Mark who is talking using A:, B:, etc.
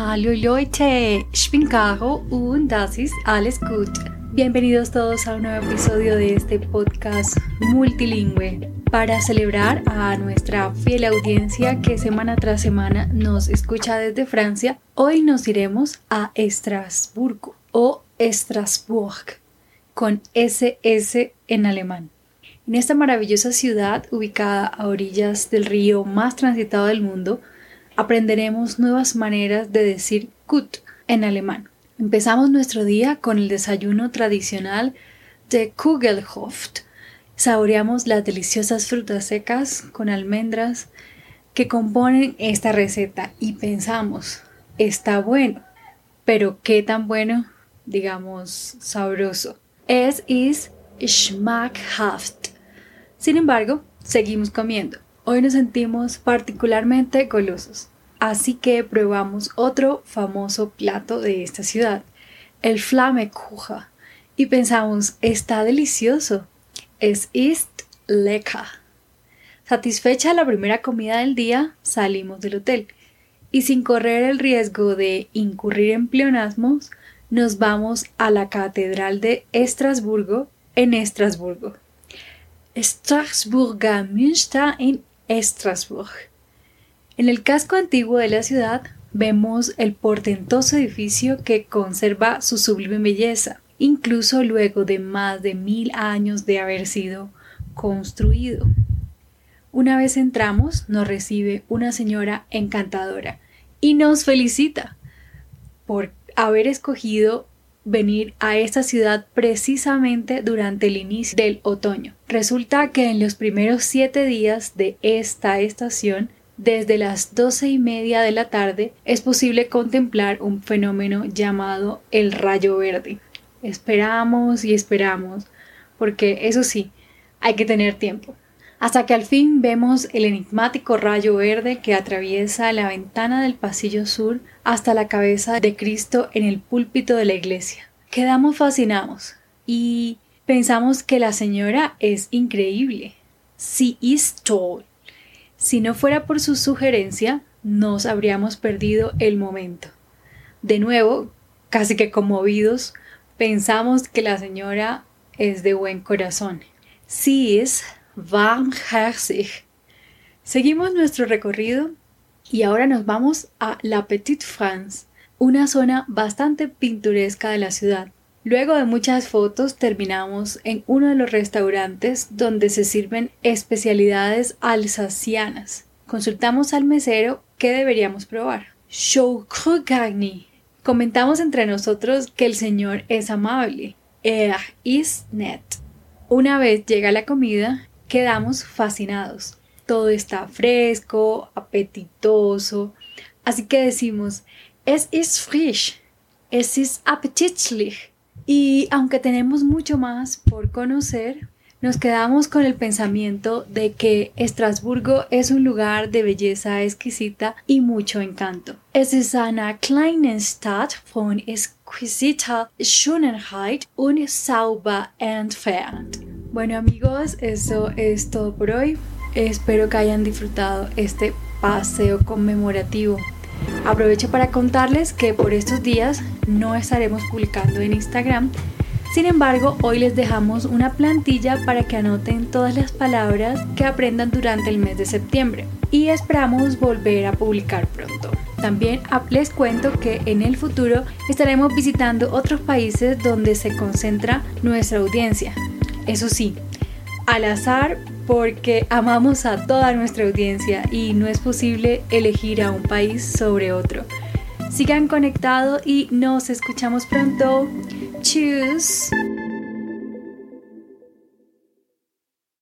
A: Hallo Leute, ich bin Caro und das ist alles gut. Bienvenidos todos a un nuevo episodio de este podcast multilingüe para celebrar a nuestra fiel audiencia que semana tras semana nos escucha desde Francia. Hoy nos iremos a Estrasburgo o Strasbourg con SS en alemán. En esta maravillosa ciudad ubicada a orillas del río más transitado del mundo, aprenderemos nuevas maneras de decir gut en alemán. Empezamos nuestro día con el desayuno tradicional de Kugelhof. Saboreamos las deliciosas frutas secas con almendras que componen esta receta y pensamos, está bueno, pero ¿qué tan bueno? Digamos, sabroso. Es is schmackhaft. Sin embargo, seguimos comiendo. Hoy nos sentimos particularmente golosos, así que probamos otro famoso plato de esta ciudad, el Flammekuchen, y pensamos, está delicioso, es ist lecker. Satisfecha la primera comida del día, salimos del hotel y sin correr el riesgo de incurrir en pleonasmos, nos vamos a la Catedral de Estrasburgo en Estrasburgo. Strasburger en En el casco antiguo de la ciudad vemos el portentoso edificio que conserva su sublime belleza, incluso luego de más de mil años de haber sido construido. Una vez entramos, nos recibe una señora encantadora y nos felicita por haber escogido venir a esta ciudad precisamente durante el inicio del otoño. Resulta que en los primeros siete días de esta estación, desde las doce y media de la tarde, es posible contemplar un fenómeno llamado el rayo verde. Esperamos y esperamos, porque eso sí, hay que tener tiempo. Hasta que al fin vemos el enigmático rayo verde que atraviesa la ventana del pasillo sur hasta la cabeza de Cristo en el púlpito de la iglesia. Quedamos fascinados y pensamos que la señora es increíble. Si is tall. Si no fuera por su sugerencia, nos habríamos perdido el momento. De nuevo, casi que conmovidos, pensamos que la señora es de buen corazón. Si is warmherzig. Seguimos nuestro recorrido y ahora nos vamos a La Petite France, una zona bastante pintoresca de la ciudad. Luego de muchas fotos terminamos en uno de los restaurantes donde se sirven especialidades alsacianas. Consultamos al mesero qué deberíamos probar. Garni. Comentamos entre nosotros que el señor es amable. Er ist nett. Una vez llega la comida, quedamos fascinados. Todo está fresco, apetitoso, así que decimos, es ist frisch, es ist appetitlich. Y aunque tenemos mucho más por conocer, nos quedamos con el pensamiento de que Estrasburgo es un lugar de belleza exquisita y mucho encanto. Es ist eine kleine Stadt von exquisiter Schönheit und sauber entfernt. Bueno amigos, eso es todo por hoy. Espero que hayan disfrutado este paseo conmemorativo. Aprovecho para contarles que por estos días no estaremos publicando en Instagram. Sin embargo, hoy les dejamos una plantilla para que anoten todas las palabras que aprendan durante el mes de septiembre y esperamos volver a publicar pronto. También les cuento que en el futuro estaremos visitando otros países donde se concentra nuestra audiencia. Eso sí, al azar porque amamos a toda nuestra audiencia y no es posible elegir a un país sobre otro. Sigan conectados y nos escuchamos pronto. Tschüss.